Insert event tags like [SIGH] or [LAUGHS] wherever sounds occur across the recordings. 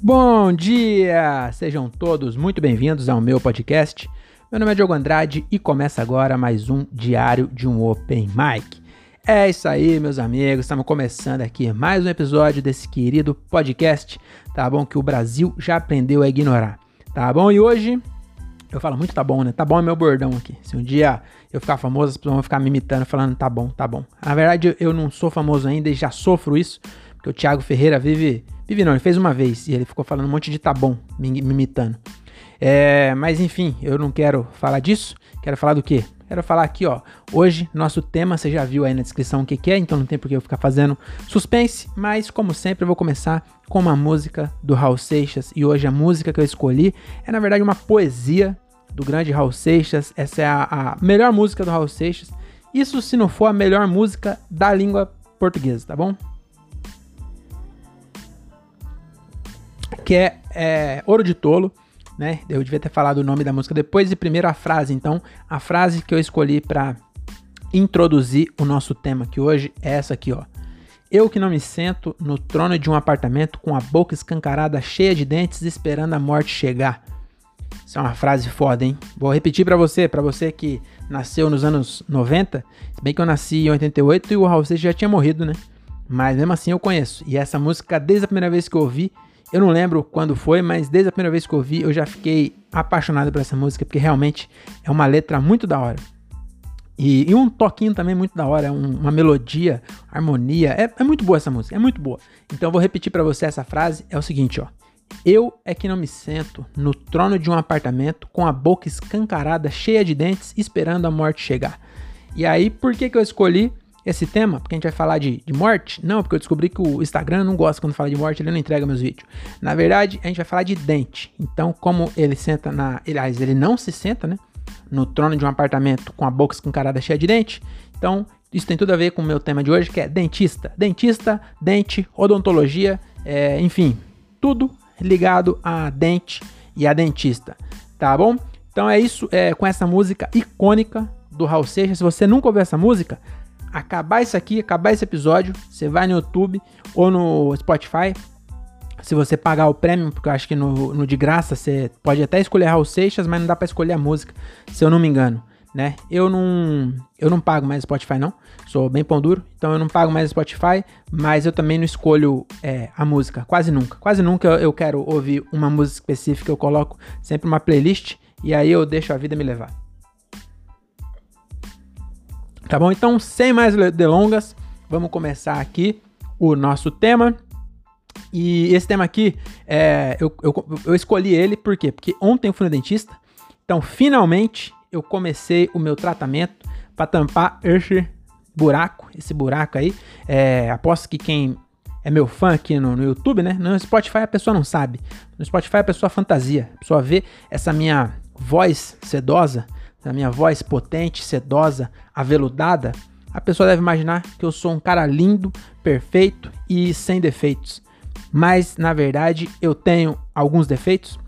Bom dia! Sejam todos muito bem-vindos ao meu podcast. Meu nome é Diogo Andrade e começa agora mais um Diário de um Open Mic. É isso aí, meus amigos, estamos começando aqui mais um episódio desse querido podcast, tá bom? Que o Brasil já aprendeu a ignorar, tá bom? E hoje eu falo muito tá bom, né? Tá bom é meu bordão aqui. Se um dia eu ficar famoso, as pessoas vão ficar me imitando, falando tá bom, tá bom. Na verdade, eu não sou famoso ainda e já sofro isso, porque o Thiago Ferreira vive. Vive não, ele fez uma vez e ele ficou falando um monte de tá bom, me, me imitando. É, mas enfim, eu não quero falar disso. Quero falar do quê? Quero falar aqui, ó. Hoje, nosso tema, você já viu aí na descrição o que, que é, então não tem por que eu ficar fazendo suspense. Mas, como sempre, eu vou começar com uma música do Raul Seixas. E hoje a música que eu escolhi é, na verdade, uma poesia do grande Raul Seixas. Essa é a, a melhor música do Raul Seixas. Isso se não for a melhor música da língua portuguesa, tá bom? Que é, é Ouro de Tolo, né? Eu devia ter falado o nome da música depois e primeiro a frase. Então, a frase que eu escolhi para introduzir o nosso tema que hoje é essa aqui, ó. Eu que não me sento no trono de um apartamento com a boca escancarada, cheia de dentes, esperando a morte chegar. Isso é uma frase foda, hein? Vou repetir para você, para você que nasceu nos anos 90, se bem que eu nasci em 88 e o Raul Seixas já tinha morrido, né? Mas mesmo assim eu conheço. E essa música, desde a primeira vez que eu ouvi, eu não lembro quando foi, mas desde a primeira vez que eu ouvi, eu já fiquei apaixonado por essa música, porque realmente é uma letra muito da hora. E, e um toquinho também muito da hora, um, uma melodia, harmonia. É, é, muito boa essa música, é muito boa. Então eu vou repetir para você essa frase: é o seguinte, ó. Eu é que não me sento no trono de um apartamento com a boca escancarada, cheia de dentes, esperando a morte chegar. E aí, por que, que eu escolhi esse tema? Porque a gente vai falar de, de morte? Não, porque eu descobri que o Instagram não gosta quando fala de morte, ele não entrega meus vídeos. Na verdade, a gente vai falar de dente. Então, como ele senta na. Aliás, ele não se senta, né? No trono de um apartamento com a boca escancarada cheia de dente. Então, isso tem tudo a ver com o meu tema de hoje, que é dentista. Dentista, dente, odontologia, é, enfim, tudo ligado a dente e a dentista, tá bom? Então é isso, é, com essa música icônica do Raul Seixas. Se você nunca ouviu essa música, acabar isso aqui, acabar esse episódio, você vai no YouTube ou no Spotify. Se você pagar o prêmio, porque eu acho que no, no de graça você pode até escolher Raul Seixas, mas não dá para escolher a música, se eu não me engano né? Eu não, eu não pago mais Spotify não, sou bem pão duro, então eu não pago mais Spotify, mas eu também não escolho é, a música, quase nunca. Quase nunca eu, eu quero ouvir uma música específica, eu coloco sempre uma playlist e aí eu deixo a vida me levar. Tá bom? Então, sem mais delongas, vamos começar aqui o nosso tema. E esse tema aqui, é, eu, eu, eu escolhi ele por quê? Porque ontem eu fui no dentista, então finalmente eu comecei o meu tratamento para tampar esse buraco, esse buraco aí. É, aposto que quem é meu fã aqui no, no, YouTube, né? No Spotify a pessoa não sabe. No Spotify a pessoa fantasia. A pessoa vê essa minha voz sedosa, essa minha voz potente, sedosa, aveludada. A pessoa deve imaginar que eu sou um cara lindo, perfeito e sem defeitos. Mas na verdade eu tenho alguns defeitos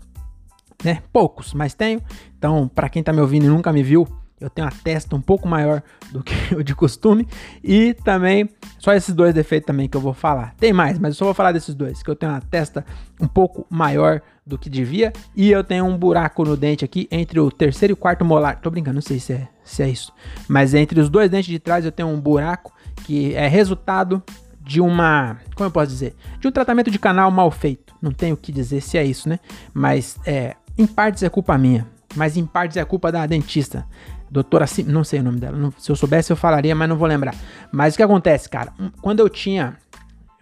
né? Poucos, mas tenho. Então, para quem tá me ouvindo e nunca me viu, eu tenho uma testa um pouco maior do que [LAUGHS] o de costume e também só esses dois defeitos também que eu vou falar. Tem mais, mas eu só vou falar desses dois, que eu tenho uma testa um pouco maior do que devia e eu tenho um buraco no dente aqui entre o terceiro e o quarto molar. Tô brincando, não sei se é, se é isso. Mas entre os dois dentes de trás eu tenho um buraco que é resultado de uma, como eu posso dizer, de um tratamento de canal mal feito. Não tenho o que dizer se é isso, né? Mas é, em partes é culpa minha, mas em partes é culpa da dentista. Doutora, Sim, não sei o nome dela. Se eu soubesse, eu falaria, mas não vou lembrar. Mas o que acontece, cara? Quando eu tinha.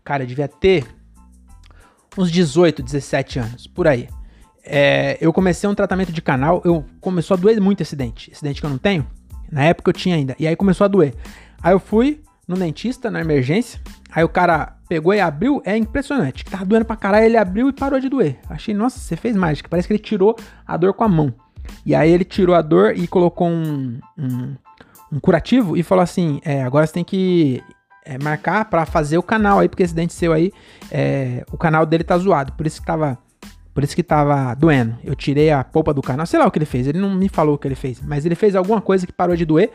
Cara, eu devia ter uns 18, 17 anos, por aí. É, eu comecei um tratamento de canal. Eu começou a doer muito esse dente. Esse dente que eu não tenho. Na época eu tinha ainda. E aí começou a doer. Aí eu fui no dentista, na emergência. Aí o cara pegou e abriu, é impressionante. Tava doendo pra caralho, ele abriu e parou de doer. Achei, nossa, você fez mágica. Parece que ele tirou a dor com a mão. E aí ele tirou a dor e colocou um, um, um curativo e falou assim: é, agora você tem que é, marcar para fazer o canal aí, porque esse dente seu aí, é, o canal dele tá zoado. Por isso que tava. Por isso que tava doendo. Eu tirei a polpa do canal. Sei lá o que ele fez. Ele não me falou o que ele fez. Mas ele fez alguma coisa que parou de doer.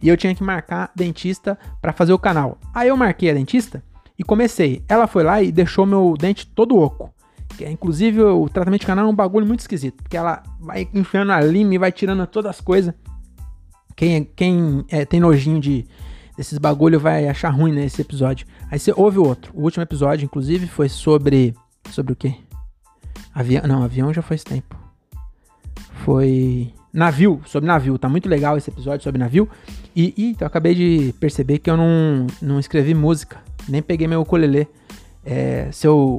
E eu tinha que marcar dentista para fazer o canal. Aí eu marquei a dentista e comecei. Ela foi lá e deixou meu dente todo oco. Que é, inclusive o tratamento de canal é um bagulho muito esquisito, porque ela vai enfiando a lima e vai tirando todas as coisas. Quem, quem é, tem nojinho de desses bagulho vai achar ruim nesse episódio. Aí você ouve o outro. O último episódio, inclusive, foi sobre. Sobre o quê? Avião. Não, avião já esse tempo. Foi. Navio, sobre navio. Tá muito legal esse episódio sobre navio. E, e eu acabei de perceber que eu não, não escrevi música. Nem peguei meu ukulele. É, se eu.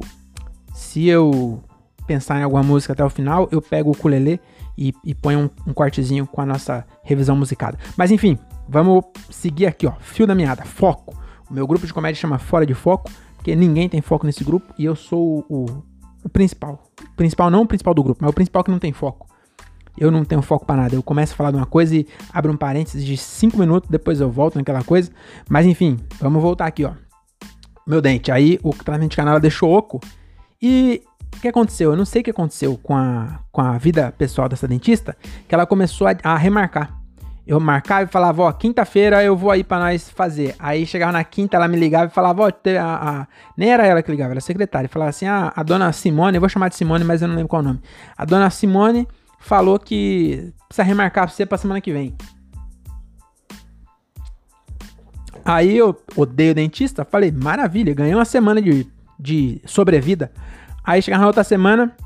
Se eu pensar em alguma música até o final, eu pego o ukulele e, e ponho um, um cortezinho com a nossa revisão musicada. Mas enfim, vamos seguir aqui, ó. Fio da meada, foco. O meu grupo de comédia chama Fora de Foco, porque ninguém tem foco nesse grupo e eu sou o, o, o principal. O principal, não o principal do grupo, mas o principal que não tem foco. Eu não tenho foco para nada. Eu começo a falar de uma coisa e abro um parênteses de 5 minutos, depois eu volto naquela coisa. Mas enfim, vamos voltar aqui, ó. Meu dente. Aí o tratamento de canal deixou oco. E o que aconteceu? Eu não sei o que aconteceu com a, com a vida pessoal dessa dentista, que ela começou a, a remarcar. Eu marcava e falava, ó, quinta-feira eu vou aí para nós fazer. Aí chegava na quinta, ela me ligava e falava, ó, a, a, nem era ela que ligava, era a secretária. Falava assim, ah, a dona Simone, eu vou chamar de Simone, mas eu não lembro qual o nome. A dona Simone falou que precisa remarcar pra você pra semana que vem. Aí eu odeio dentista, falei, maravilha, ganhei uma semana de, de sobrevida. Aí chegava na outra semana,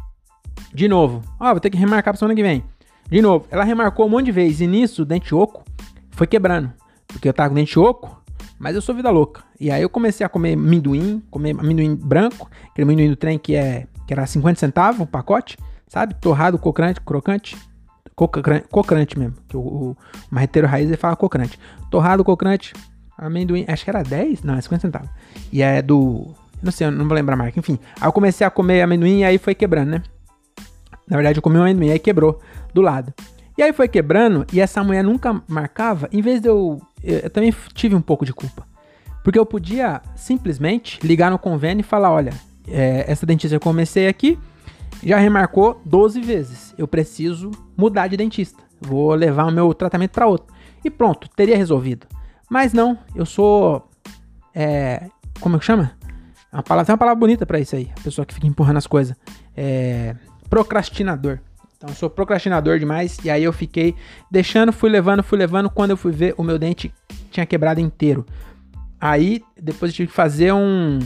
de novo. Ó, oh, vou ter que remarcar pra semana que vem. De novo. Ela remarcou um monte de vezes. E nisso, o dente oco foi quebrando. Porque eu tava com dente oco, mas eu sou vida louca. E aí eu comecei a comer amendoim, comer amendoim branco, aquele amendoim do trem que, é, que era 50 centavos o pacote, sabe? Torrado, crocante, crocante. Cocrante mesmo. Que o, o marreteiro raiz ele fala cocrante. Torrado, cocrante, amendoim. Acho que era 10? Não, é 50 centavos. E é do não sei, eu não vou lembrar a marca. Enfim, aí eu comecei a comer amendoim e aí foi quebrando, né? Na verdade, eu comi um amendoim e aí quebrou do lado. E aí foi quebrando e essa mulher nunca marcava. Em vez de eu. Eu também tive um pouco de culpa. Porque eu podia simplesmente ligar no convênio e falar: olha, é, essa dentista eu comecei aqui, já remarcou 12 vezes. Eu preciso mudar de dentista. Vou levar o meu tratamento para outro. E pronto, teria resolvido. Mas não, eu sou. É, como é que chama? Uma palavra, tem uma palavra bonita para isso aí. A pessoa que fica empurrando as coisas. É. Procrastinador. Então eu sou procrastinador demais. E aí eu fiquei deixando, fui levando, fui levando. Quando eu fui ver, o meu dente tinha quebrado inteiro. Aí depois eu tive que fazer um.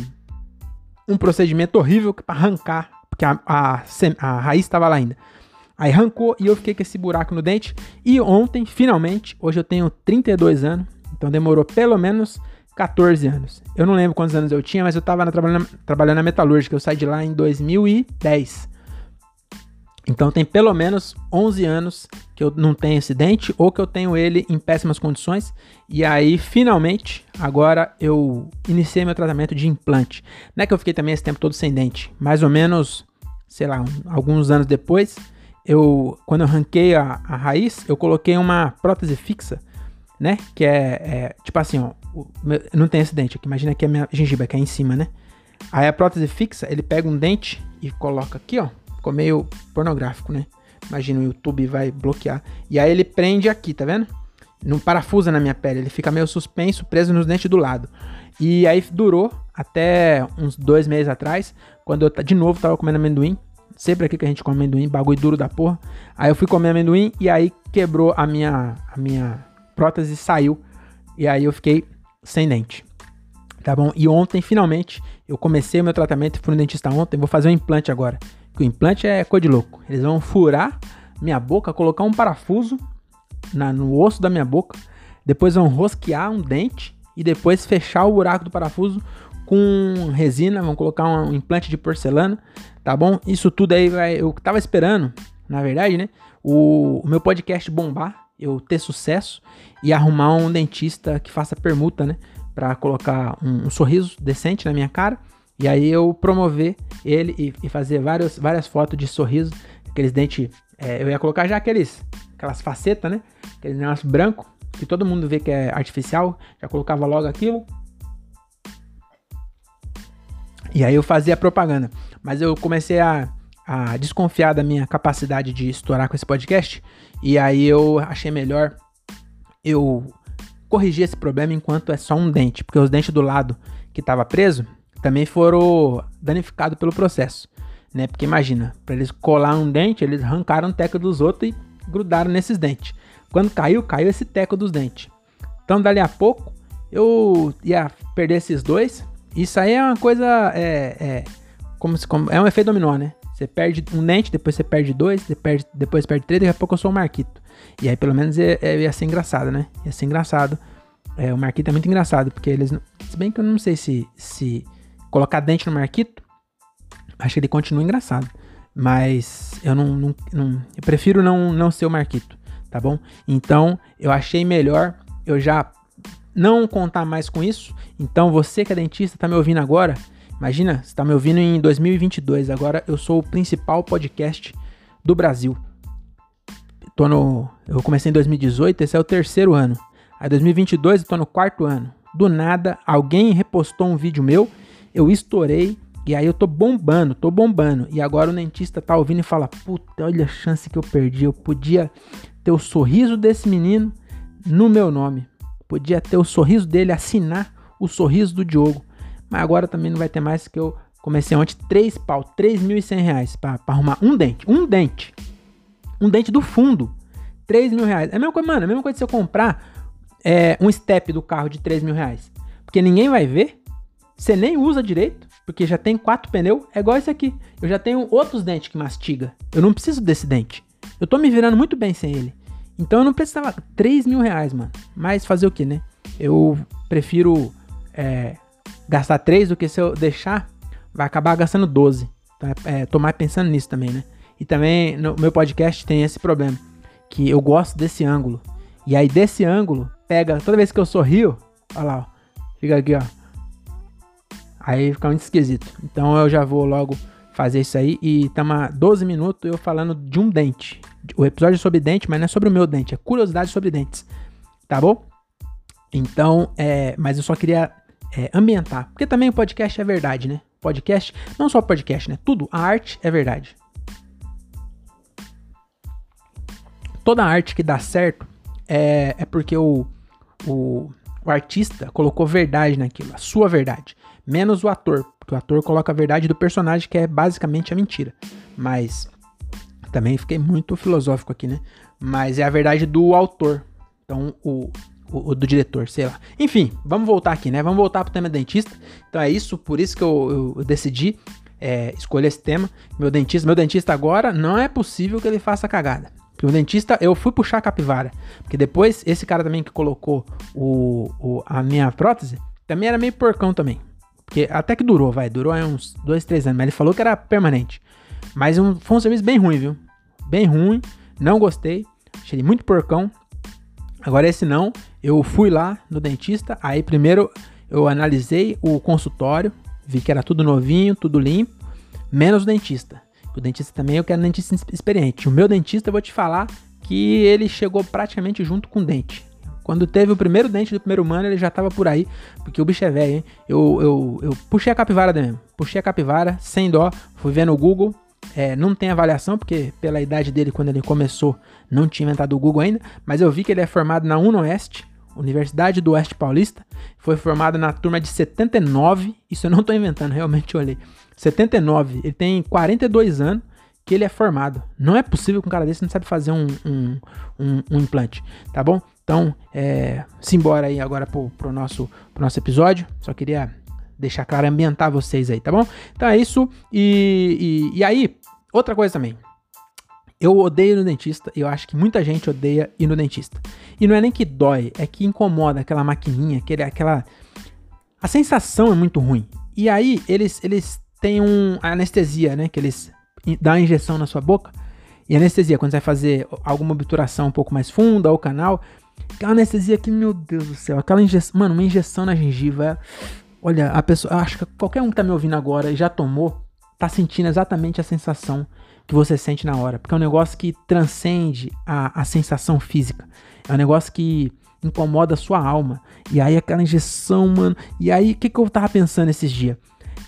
Um procedimento horrível para arrancar. Porque a, a, a raiz estava lá ainda. Aí arrancou e eu fiquei com esse buraco no dente. E ontem, finalmente, hoje eu tenho 32 anos. Então demorou pelo menos 14 anos. Eu não lembro quantos anos eu tinha, mas eu tava trabalhando, trabalhando na metalúrgica. Eu saí de lá em 2010. Então tem pelo menos 11 anos que eu não tenho esse dente ou que eu tenho ele em péssimas condições. E aí, finalmente, agora eu iniciei meu tratamento de implante. Não é que eu fiquei também esse tempo todo sem dente. Mais ou menos, sei lá, um, alguns anos depois, eu quando eu arranquei a, a raiz, eu coloquei uma prótese fixa, né? Que é, é tipo assim, ó, não tem esse dente aqui. Imagina que a minha gengiva que é em cima, né? Aí a prótese fixa, ele pega um dente e coloca aqui, ó. Ficou meio pornográfico, né? Imagina o YouTube vai bloquear. E aí ele prende aqui, tá vendo? Não parafusa na minha pele. Ele fica meio suspenso, preso nos dentes do lado. E aí durou até uns dois meses atrás, quando eu de novo tava comendo amendoim. Sempre aqui que a gente come amendoim, bagulho duro da porra. Aí eu fui comer amendoim e aí quebrou a minha, a minha prótese saiu. E aí eu fiquei sem dente. Tá bom? E ontem, finalmente, eu comecei o meu tratamento, fui no dentista ontem, vou fazer um implante agora. Que o implante é coisa de louco. Eles vão furar minha boca, colocar um parafuso na, no osso da minha boca, depois vão rosquear um dente e depois fechar o buraco do parafuso com resina, vão colocar um implante de porcelana, tá bom? Isso tudo aí vai, eu tava esperando, na verdade, né? O, o meu podcast bombar, eu ter sucesso e arrumar um dentista que faça permuta, né? Pra colocar um, um sorriso decente na minha cara. E aí eu promover ele e, e fazer vários, várias fotos de sorriso. Aqueles dentes. É, eu ia colocar já aqueles. Aquelas facetas, né? Aqueles negócio branco. Que todo mundo vê que é artificial. Já colocava logo aquilo. E aí eu fazia propaganda. Mas eu comecei a, a desconfiar da minha capacidade de estourar com esse podcast. E aí eu achei melhor eu corrigir esse problema enquanto é só um dente, porque os dentes do lado que estava preso também foram danificados pelo processo. né? Porque imagina, para eles colar um dente, eles arrancaram o teco dos outros e grudaram nesses dentes. Quando caiu, caiu esse teco dos dentes. Então, dali a pouco, eu ia perder esses dois. Isso aí é uma coisa. É, é, como se, como, é um efeito dominó, né? Você perde um dente, depois você perde dois, depois, depois perde três, daqui a pouco eu sou o Marquito. E aí, pelo menos, ia, ia ser engraçado, né? Ia ser engraçado. É, o Marquito é muito engraçado, porque eles. Se bem que eu não sei se, se colocar dente no Marquito, acho que ele continua engraçado. Mas eu não, não, não, eu prefiro não, não ser o Marquito, tá bom? Então eu achei melhor eu já não contar mais com isso. Então você que é dentista tá me ouvindo agora, imagina, você tá me ouvindo em 2022. Agora eu sou o principal podcast do Brasil. Tô no, eu comecei em 2018, esse é o terceiro ano. Aí 2022 eu tô no quarto ano. Do nada, alguém repostou um vídeo meu, eu estourei e aí eu tô bombando, tô bombando. E agora o dentista tá ouvindo e fala: Puta, olha a chance que eu perdi. Eu podia ter o sorriso desse menino no meu nome. Podia ter o sorriso dele, assinar o sorriso do Diogo. Mas agora também não vai ter mais, que eu comecei ontem três pau, 3.100 reais pra arrumar um dente. Um dente. Um dente do fundo. 3 mil reais. É a mesma coisa, mano, é a mesma coisa se eu comprar é, um step do carro de 3 mil reais. Porque ninguém vai ver. Você nem usa direito porque já tem quatro pneus, é igual esse aqui. Eu já tenho outros dentes que mastiga. Eu não preciso desse dente. Eu tô me virando muito bem sem ele. Então eu não precisava. 3 mil reais, mano. Mas fazer o que, né? Eu prefiro é, gastar 3 do que se eu deixar, vai acabar gastando 12. Então é, tô mais pensando nisso também, né? E também no meu podcast tem esse problema. Que eu gosto desse ângulo. E aí desse ângulo, pega. Toda vez que eu sorrio, olha lá, ó. Fica aqui, ó Aí fica muito esquisito. Então eu já vou logo fazer isso aí. E há 12 minutos eu falando de um dente. O episódio é sobre dente, mas não é sobre o meu dente, é curiosidade sobre dentes. Tá bom? Então, é, mas eu só queria é, ambientar. Porque também o podcast é verdade, né? Podcast, não só podcast, né? Tudo, a arte é verdade. Toda arte que dá certo é, é porque o, o, o artista colocou verdade naquilo, a sua verdade menos o ator, porque o ator coloca a verdade do personagem, que é basicamente a mentira. Mas também fiquei muito filosófico aqui, né? Mas é a verdade do autor. Então, o, o, o, do diretor, sei lá. Enfim, vamos voltar aqui, né? Vamos voltar pro tema dentista. Então é isso, por isso que eu, eu decidi é, escolher esse tema. Meu dentista, meu dentista agora não é possível que ele faça cagada. Porque o dentista, eu fui puxar a capivara. Porque depois, esse cara também que colocou o, o, a minha prótese, também era meio porcão também. Porque até que durou, vai, durou aí uns dois, três anos, mas ele falou que era permanente. Mas um, foi um serviço bem ruim, viu? Bem ruim, não gostei, achei ele muito porcão. Agora esse não, eu fui lá no dentista, aí primeiro eu analisei o consultório, vi que era tudo novinho, tudo limpo, menos o dentista. O dentista também eu quero um dentista experiente. O meu dentista eu vou te falar que ele chegou praticamente junto com o dente. Quando teve o primeiro dente do primeiro humano, ele já tava por aí, porque o bicho é velho, hein? Eu, eu, eu puxei a capivara mesmo. Puxei a capivara, sem dó, fui ver no Google. É, não tem avaliação, porque pela idade dele, quando ele começou, não tinha inventado o Google ainda. Mas eu vi que ele é formado na UNOeste, Universidade do Oeste Paulista. Foi formado na turma de 79. Isso eu não tô inventando, realmente olhei. 79. Ele tem 42 anos que ele é formado. Não é possível que um cara desse não sabe fazer um, um, um, um implante, tá bom? Então, é, simbora aí agora pro, pro, nosso, pro nosso episódio. Só queria deixar claro, ambientar vocês aí, tá bom? Então é isso. E, e, e aí, outra coisa também. Eu odeio ir no dentista eu acho que muita gente odeia ir no dentista. E não é nem que dói, é que incomoda aquela maquininha, aquele, aquela. A sensação é muito ruim. E aí, eles, eles têm um anestesia, né? Que eles dão a injeção na sua boca. E anestesia, quando você vai fazer alguma obturação um pouco mais funda ou canal, Aquela anestesia que, meu Deus do céu, aquela injeção, mano, uma injeção na gengiva. Olha, a pessoa, acho que qualquer um que tá me ouvindo agora e já tomou, tá sentindo exatamente a sensação que você sente na hora. Porque é um negócio que transcende a, a sensação física. É um negócio que incomoda a sua alma. E aí aquela injeção, mano. E aí, o que, que eu tava pensando esses dias?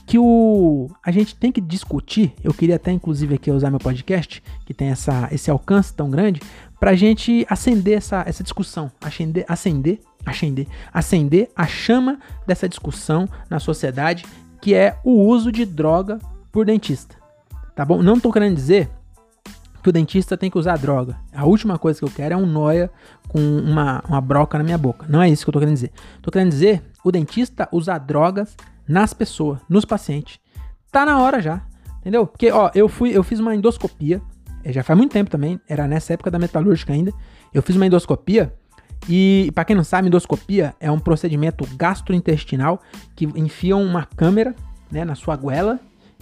Que o a gente tem que discutir. Eu queria até, inclusive, aqui usar meu podcast, que tem essa, esse alcance tão grande, para a gente acender essa, essa discussão, acender, acender, acender, acender a chama dessa discussão na sociedade, que é o uso de droga por dentista. Tá bom? Não tô querendo dizer que o dentista tem que usar droga. A última coisa que eu quero é um noia com uma, uma broca na minha boca. Não é isso que eu tô querendo dizer. Tô querendo dizer o dentista usar drogas nas pessoas, nos pacientes. Tá na hora já. Entendeu? Porque, ó, eu fui, eu fiz uma endoscopia, é, já faz muito tempo também, era nessa época da metalúrgica ainda. Eu fiz uma endoscopia e, para quem não sabe, endoscopia é um procedimento gastrointestinal que enfiam uma câmera, né, na sua goela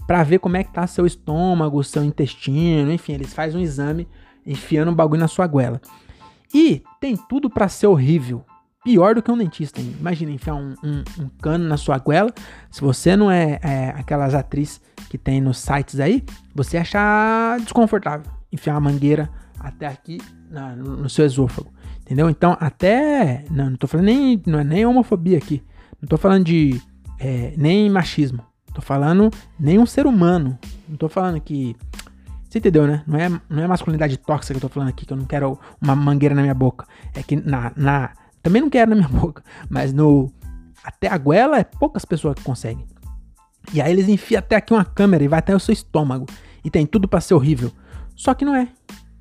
para ver como é que tá seu estômago, seu intestino, enfim, eles fazem um exame enfiando um bagulho na sua goela. E tem tudo para ser horrível. Pior do que um dentista. Imagina enfiar um, um, um, cano na sua goela. Se você não é, é aquelas atrizes que tem nos sites aí, você achar desconfortável. Enfiar uma mangueira até aqui na, no, seu esôfago. Entendeu? Então, até. Não, não tô falando nem. Não é nem homofobia aqui. Não tô falando de. É, nem machismo. Tô falando nenhum ser humano. Não tô falando que. Você entendeu, né? Não é, não é masculinidade tóxica que eu tô falando aqui, que eu não quero uma mangueira na minha boca. É que na. na também não quero na minha [LAUGHS] boca. Mas no. Até a goela é poucas pessoas que conseguem. E aí eles enfiam até aqui uma câmera e vai até o seu estômago. E tem tudo para ser horrível. Só que não é.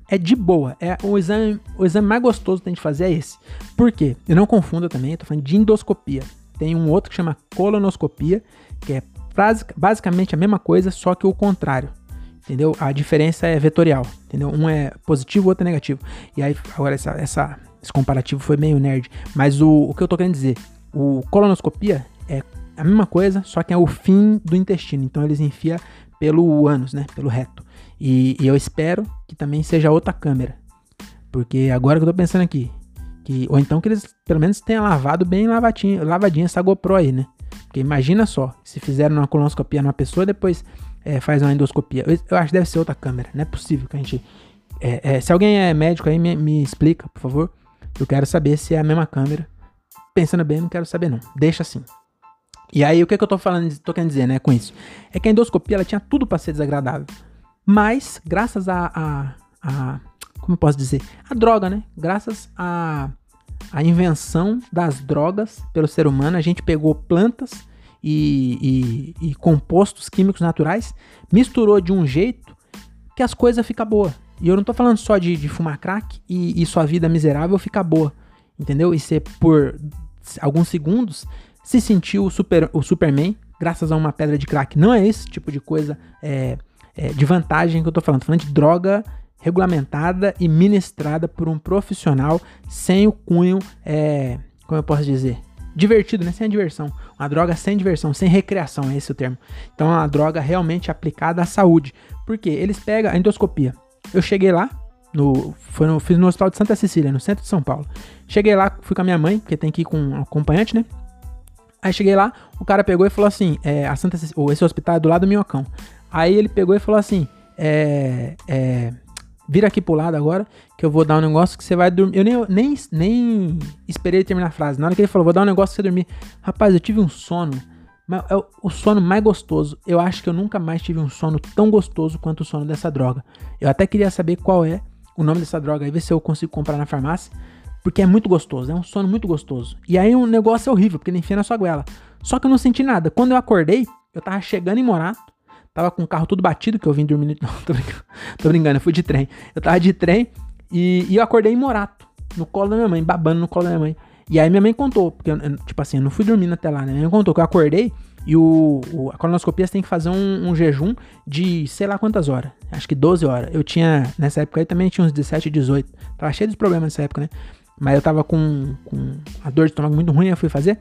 É de boa. É o exame, o exame mais gostoso que tem de fazer é esse. Por quê? Eu não confunda também, eu tô falando de endoscopia. Tem um outro que chama colonoscopia, que é basicamente a mesma coisa, só que o contrário. Entendeu? A diferença é vetorial. Entendeu? Um é positivo, o outro é negativo. E aí, agora, essa, essa, esse comparativo foi meio nerd. Mas o, o que eu tô querendo dizer? O colonoscopia é a mesma coisa, só que é o fim do intestino. Então eles enfiam pelo ânus, né? Pelo reto. E, e, eu espero que também seja outra câmera. Porque agora que eu tô pensando aqui. Que, ou então que eles pelo menos tenham lavado bem lavadinha, lavadinha essa GoPro aí, né? Porque imagina só, se fizeram uma colonoscopia numa pessoa, depois é, faz uma endoscopia. Eu, acho que deve ser outra câmera. Não é possível que a gente. É, é, se alguém é médico aí, me, me, explica, por favor. Eu quero saber se é a mesma câmera. Pensando bem, não quero saber, não. Deixa assim. E aí, o que, que eu tô falando, tô querendo dizer, né, com isso? É que a endoscopia ela tinha tudo para ser desagradável. Mas, graças a, a, a. Como eu posso dizer? A droga, né? Graças a a invenção das drogas pelo ser humano. A gente pegou plantas e, e, e compostos químicos naturais, misturou de um jeito que as coisas ficam boas. E eu não tô falando só de, de fumar crack e, e, sua vida miserável ficar boa, entendeu? E ser por alguns segundos se sentiu o, super, o Superman graças a uma pedra de crack. Não é esse tipo de coisa é, é, de vantagem que eu tô falando. Tô falando de droga regulamentada e ministrada por um profissional sem o cunho, é, como eu posso dizer, divertido, né? Sem a diversão. Uma droga sem diversão, sem recreação, é esse o termo. Então é uma droga realmente aplicada à saúde. Porque eles pegam a endoscopia. Eu cheguei lá, no, foi no, fiz no Hospital de Santa Cecília, no centro de São Paulo. Cheguei lá, fui com a minha mãe, porque tem que ir com um acompanhante, né? Aí cheguei lá, o cara pegou e falou assim: é, a Santa Cecília, esse hospital é do lado do Minhocão. Aí ele pegou e falou assim: é, é, vira aqui pro lado agora, que eu vou dar um negócio que você vai dormir. Eu nem, nem, nem esperei terminar a frase. Na hora que ele falou, vou dar um negócio pra você dormir. Rapaz, eu tive um sono. É o sono mais gostoso. Eu acho que eu nunca mais tive um sono tão gostoso quanto o sono dessa droga. Eu até queria saber qual é o nome dessa droga aí, ver se eu consigo comprar na farmácia. Porque é muito gostoso, é um sono muito gostoso. E aí um negócio é horrível, porque ele enfia na sua goela. Só que eu não senti nada. Quando eu acordei, eu tava chegando em Morato. Tava com o carro todo batido, que eu vim dormindo. [LAUGHS] Não, tô brincando, tô brincando, eu fui de trem. Eu tava de trem e, e, eu acordei em Morato, no colo da minha mãe, babando no colo da minha mãe. E aí minha mãe contou, porque, tipo assim, eu não fui dormindo até lá, né? Minha mãe contou que eu acordei e o, o a colonoscopia tem que fazer um, um, jejum de sei lá quantas horas. Acho que 12 horas. Eu tinha, nessa época aí também tinha uns 17, 18. Tava cheio de problemas nessa época, né? Mas eu tava com, com a dor de estômago muito ruim, eu fui fazer.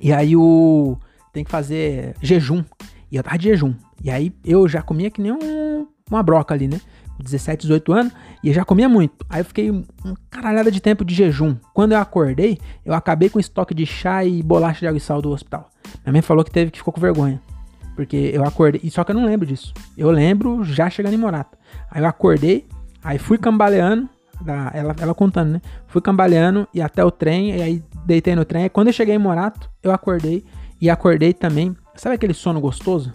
E aí o. Tem que fazer jejum. E eu tava de jejum. E aí eu já comia que nem um, uma broca ali, né? 17, 18 anos, e eu já comia muito. Aí eu fiquei um caralhada de tempo de jejum. Quando eu acordei, eu acabei com estoque de chá e bolacha de água e sal do hospital. Minha mãe falou que teve que ficou com vergonha. Porque eu acordei, só que eu não lembro disso. Eu lembro já chegando em Morata. Aí eu acordei, aí fui cambaleando, ela, ela contando, né? Fui cambaleando e até o trem, e aí deitei no trem. Quando eu cheguei em Morato, eu acordei e acordei também Sabe aquele sono gostoso?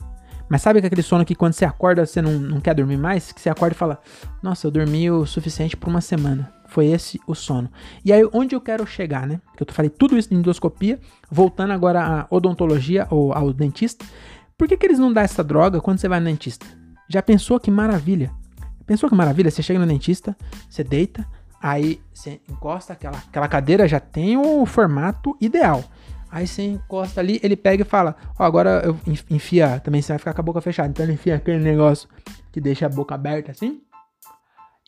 Mas sabe aquele sono que quando você acorda você não, não quer dormir mais? Que você acorda e fala: Nossa, eu dormi o suficiente por uma semana. Foi esse o sono. E aí, onde eu quero chegar, né? Que eu falei tudo isso de endoscopia, voltando agora à odontologia ou ao dentista. Por que, que eles não dão essa droga quando você vai no dentista? Já pensou que maravilha? Pensou que maravilha? Você chega no dentista, você deita, aí você encosta aquela, aquela cadeira, já tem o formato ideal. Aí você encosta ali, ele pega e fala: Ó, oh, agora eu enfia. Também você vai ficar com a boca fechada. Então ele enfia aquele negócio que deixa a boca aberta assim.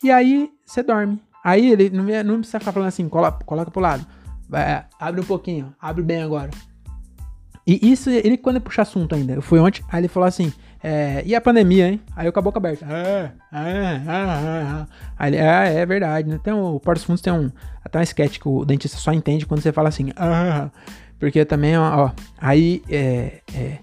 E aí você dorme. Aí ele não, não precisa ficar falando assim: coloca, coloca pro lado. Vai, abre um pouquinho, abre bem agora. E isso, ele quando ele puxa assunto ainda. Eu fui ontem, aí ele falou assim: é, e a pandemia, hein? Aí eu com a boca aberta. Ah, ah, ah, Aí ele, ah, é verdade. Né? Tem um, o Portos Fundos tem um, até um sketch que o dentista só entende quando você fala assim. Ah, porque também, ó, aí é, é,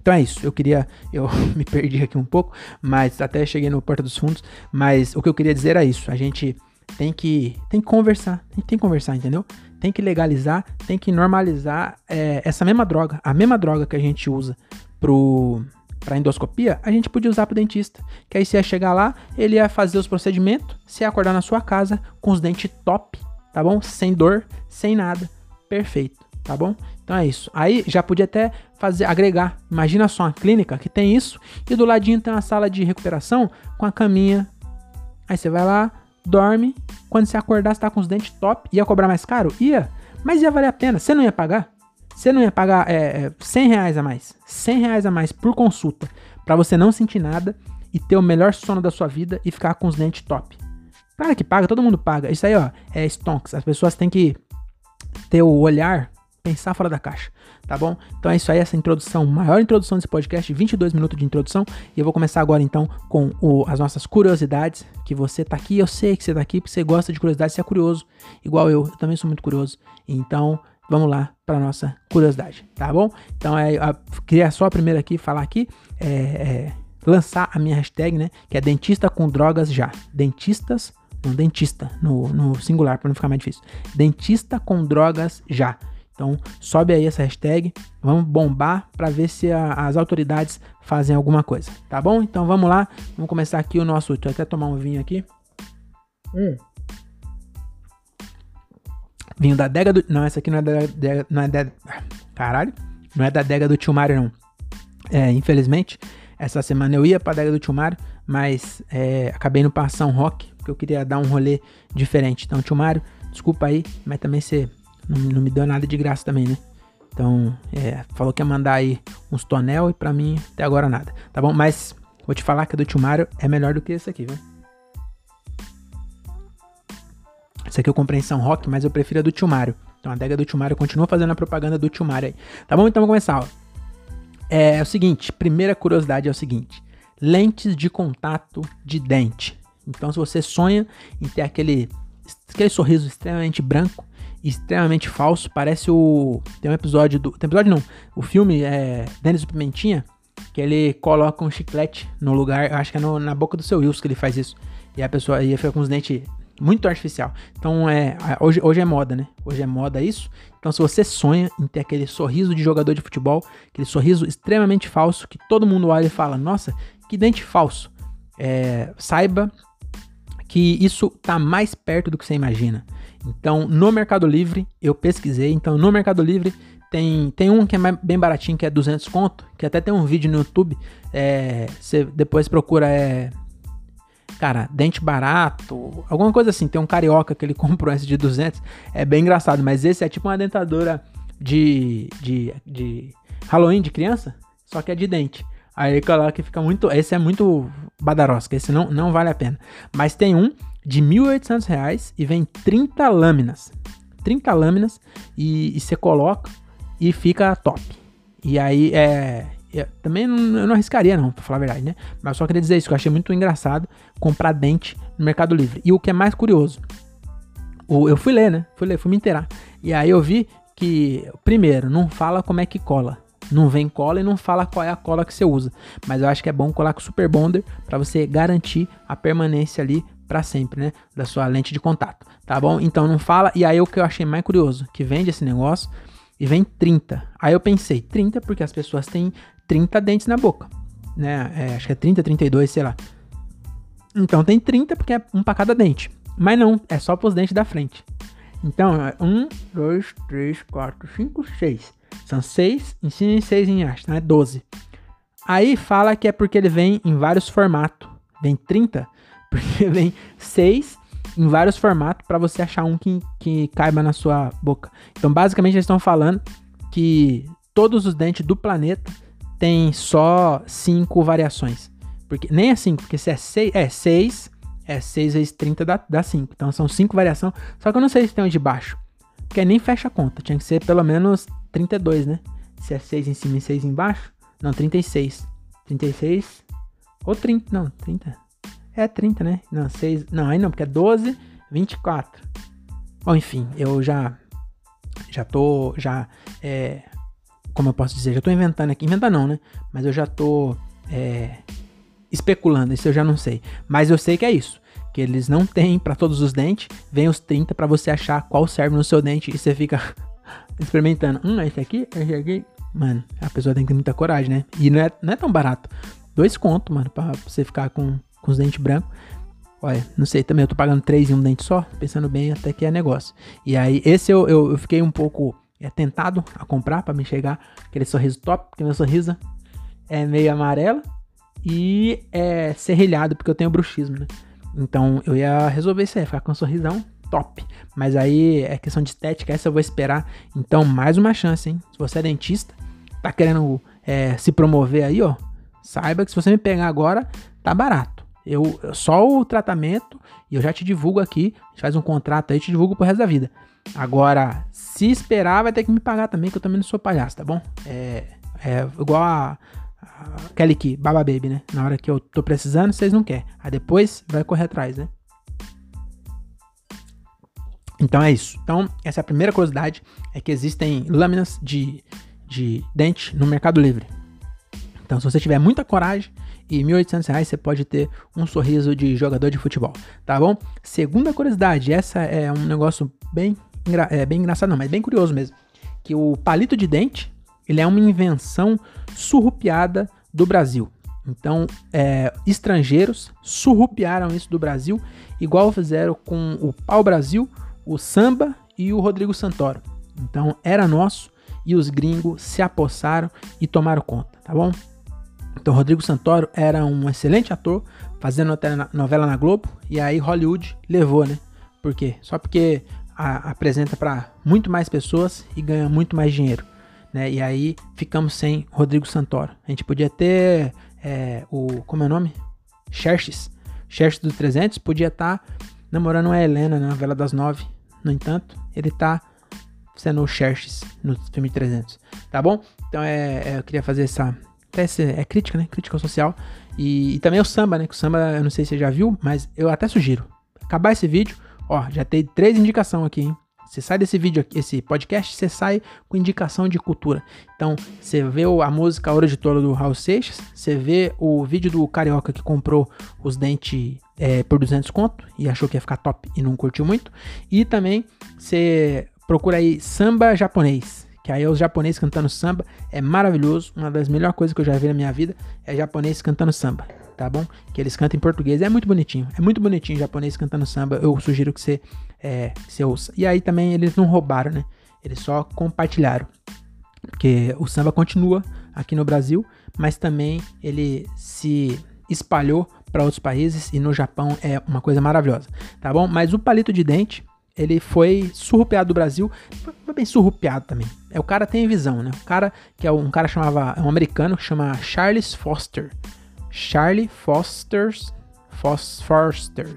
Então é isso. Eu queria. Eu [LAUGHS] me perdi aqui um pouco, mas até cheguei no Porta dos Fundos. Mas o que eu queria dizer era isso. A gente tem que, tem que conversar. Tem, tem que conversar, entendeu? Tem que legalizar, tem que normalizar é, essa mesma droga. A mesma droga que a gente usa pro para endoscopia, a gente podia usar para dentista. Que aí você ia chegar lá, ele ia fazer os procedimentos, você ia acordar na sua casa com os dentes top, tá bom? Sem dor, sem nada. Perfeito tá bom? Então é isso. Aí já podia até fazer agregar. Imagina só uma clínica que tem isso e do ladinho tem uma sala de recuperação com a caminha. Aí você vai lá, dorme. Quando você acordar, você tá com os dentes top. Ia cobrar mais caro? Ia. Mas ia valer a pena. Você não ia pagar? Você não ia pagar é, 100 é, reais a mais. 100 reais a mais por consulta. para você não sentir nada e ter o melhor sono da sua vida e ficar com os dentes top. Claro que paga, todo mundo paga. Isso aí, ó, é stonks. As pessoas têm que ter o olhar pensar fora da caixa, tá bom? Então é isso aí, essa introdução, maior introdução desse podcast, 22 minutos de introdução, e eu vou começar agora então com o, as nossas curiosidades, que você tá aqui, eu sei que você tá aqui porque você gosta de curiosidade, você é curioso, igual eu, eu também sou muito curioso, então vamos lá para nossa curiosidade, tá bom? Então é, eu queria só a primeira aqui, falar aqui, é, é, lançar a minha hashtag, né, que é dentista com drogas já, dentistas não, dentista, no, no singular, para não ficar mais difícil. Dentista com drogas já. Então, sobe aí essa hashtag, vamos bombar para ver se a, as autoridades fazem alguma coisa, tá bom? Então vamos lá, vamos começar aqui o nosso. Deixa eu até tomar um vinho aqui. Hum. Vinho da adega do. Não, essa aqui não é da. Não é da. Caralho. Não é da adega do tio Mário, não. É, infelizmente, essa semana eu ia pra adega do tio Mário, mas é, acabei no Passão Rock, porque eu queria dar um rolê diferente. Então, tio Mário, desculpa aí, mas também você não, não me deu nada de graça também, né? Então, é, falou que ia mandar aí uns tonel e pra mim até agora nada, tá bom? Mas vou te falar que a do Tio Mario é melhor do que esse aqui, viu? Esse aqui eu comprei em São Roque, mas eu prefiro a do Tio Mario. Então a adega do Tio Mario continua fazendo a propaganda do Tio Mario aí. Tá bom? Então vamos começar, ó. É, é o seguinte, primeira curiosidade é o seguinte. Lentes de contato de dente. Então se você sonha em ter aquele, aquele sorriso extremamente branco, extremamente falso. Parece o. Tem um episódio do. Tem episódio não. O filme é Denis Pimentinha. Que ele coloca um chiclete no lugar. Acho que é no, na boca do seu Wilson que ele faz isso. E a pessoa aí fica com os dentes muito artificial. Então é. Hoje, hoje é moda, né? Hoje é moda isso. Então, se você sonha em ter aquele sorriso de jogador de futebol, aquele sorriso extremamente falso, que todo mundo olha e fala, nossa, que dente falso. É, saiba que isso tá mais perto do que você imagina. Então, no Mercado Livre, eu pesquisei. Então, no Mercado Livre tem, tem um que é bem baratinho, que é 200 conto, que até tem um vídeo no YouTube. É, você depois procura, é, cara, dente barato, alguma coisa assim. Tem um carioca que ele [LAUGHS] comprou esse de 200. É bem engraçado, mas esse é tipo uma dentadura de, de, de Halloween de criança, só que é de dente. Aí ele coloca que fica muito. Esse é muito badarosca, esse não, não vale a pena. Mas tem um de R$ 1.800 e vem 30 lâminas. 30 lâminas e, e você coloca e fica top. E aí é. Eu também não, eu não arriscaria, não, pra falar a verdade, né? Mas só queria dizer isso, que eu achei muito engraçado comprar dente no Mercado Livre. E o que é mais curioso, o, eu fui ler, né? Fui ler, fui me inteirar. E aí eu vi que, primeiro, não fala como é que cola. Não vem cola e não fala qual é a cola que você usa. Mas eu acho que é bom colar com Super Bonder para você garantir a permanência ali para sempre, né? Da sua lente de contato, tá bom? Então não fala. E aí o que eu achei mais curioso, que vende esse negócio e vem 30. Aí eu pensei, 30 porque as pessoas têm 30 dentes na boca, né? É, acho que é 30, 32, sei lá. Então tem 30 porque é um para cada dente. Mas não, é só pros dentes da frente. Então, é 1, 2, 3, 4, 5, 6. São 6 em cima e 6 embaixo, então é 12. Aí fala que é porque ele vem em vários formatos. Vem 30, porque [LAUGHS] vem 6 em vários formatos para você achar um que, que caiba na sua boca. Então, basicamente, eles estão falando que todos os dentes do planeta têm só 5 variações. Porque, nem é 5, porque se é 6, é 6, é 6 vezes 30 dá, dá 5. Então são 5 variações. Só que eu não sei se tem um de baixo. Porque nem fecha a conta. Tinha que ser pelo menos 32, né? Se é 6 em cima e 6 embaixo. Não, 36. 36 ou 30. Não, 30. É 30, né? Não, 6. Não, aí não, porque é 12, 24. Bom, enfim, eu já. Já tô. Já. É, como eu posso dizer? Já tô inventando aqui. Inventando não, né? Mas eu já tô. É, especulando, isso eu já não sei. Mas eu sei que é isso. Que eles não têm para todos os dentes. Vem os 30 para você achar qual serve no seu dente. E você fica [LAUGHS] experimentando. Hum, esse aqui, esse aqui. Mano, a pessoa tem que ter muita coragem, né? E não é, não é tão barato. Dois contos, mano, pra você ficar com com os dentes brancos. Olha, não sei, também eu tô pagando três em um dente só, pensando bem até que é negócio. E aí, esse eu, eu, eu fiquei um pouco é, tentado a comprar para me chegar aquele sorriso top, porque meu sorriso é meio amarelo e é serrilhado, porque eu tenho bruxismo, né? Então eu ia resolver isso aí, ficar com um sorrisão top. Mas aí é questão de estética, essa eu vou esperar. Então, mais uma chance, hein? Se você é dentista, tá querendo é, se promover aí, ó, saiba que se você me pegar agora, tá barato. Eu só o tratamento e eu já te divulgo aqui, a gente faz um contrato aí, te divulgo pro resto da vida. Agora, se esperar, vai ter que me pagar também, que eu também não sou palhaço, tá bom? É, é igual a, a Kelly Key, Baba Baby, né? Na hora que eu tô precisando, vocês não querem. Aí depois vai correr atrás, né? Então é isso. Então, essa é a primeira curiosidade, é que existem lâminas de, de dente no Mercado Livre. Então, se você tiver muita coragem e R$ 1.800 você pode ter um sorriso de jogador de futebol, tá bom? Segunda curiosidade, essa é um negócio bem, é, bem engraçado, não, mas bem curioso mesmo, que o palito de dente, ele é uma invenção surrupiada do Brasil. Então, é, estrangeiros surrupiaram isso do Brasil, igual fizeram com o Pau Brasil, o Samba e o Rodrigo Santoro. Então, era nosso e os gringos se apossaram e tomaram conta, tá bom? Então, Rodrigo Santoro era um excelente ator, fazendo novela na Globo, e aí Hollywood levou, né? Por quê? Só porque a, apresenta para muito mais pessoas e ganha muito mais dinheiro, né? E aí ficamos sem Rodrigo Santoro. A gente podia ter é, o. Como é o nome? Xerxes. Xerxes do 300 podia estar tá namorando a Helena na novela das nove. No entanto, ele tá sendo o Xerxes no filme 300, tá bom? Então é, é, eu queria fazer essa, até é crítica, né? Crítica social. E, e, também o samba, né? Que o samba, eu não sei se você já viu, mas eu até sugiro. Acabar esse vídeo, ó, já tem três indicações aqui, hein? Você sai desse vídeo aqui, esse podcast, você sai com indicação de cultura. Então, você vê a música Ouro de Tolo do Raul Seixas, você vê o vídeo do Carioca que comprou os dentes é, por 200 conto e achou que ia ficar top e não curtiu muito. E também você procura aí samba japonês que aí é os japoneses cantando samba, é maravilhoso, uma das melhores coisas que eu já vi na minha vida é japonês cantando samba, tá bom? Que eles cantam em português, é muito bonitinho, é muito bonitinho japonês cantando samba, eu sugiro que você, é, você ouça. E aí também eles não roubaram, né? Eles só compartilharam, porque o samba continua aqui no Brasil, mas também ele se espalhou para outros países e no Japão é uma coisa maravilhosa, tá bom? Mas o palito de dente ele foi surrupiado do Brasil, foi bem surrupiado também. É o cara tem visão, né? O cara que é um cara chamava, é um americano que chama Charles Foster. Charlie Foster's Fos,